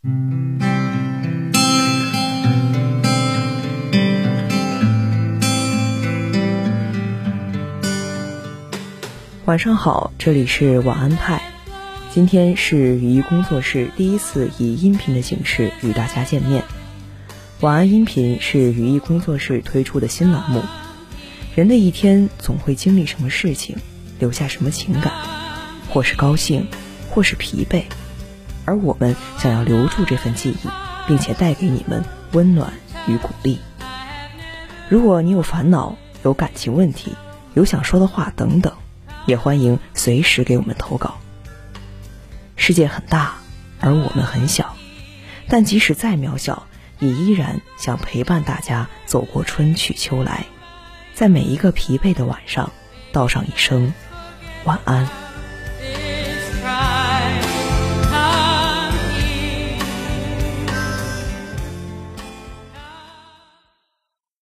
晚上好，这里是晚安派。今天是语音工作室第一次以音频的形式与大家见面。晚安音频是语音工作室推出的新栏目。人的一天总会经历什么事情，留下什么情感，或是高兴，或是疲惫，而我们想要留住这份记忆，并且带给你们温暖与鼓励。如果你有烦恼、有感情问题、有想说的话等等。也欢迎随时给我们投稿。世界很大，而我们很小，但即使再渺小，也依然想陪伴大家走过春去秋来，在每一个疲惫的晚上，道上一声晚安。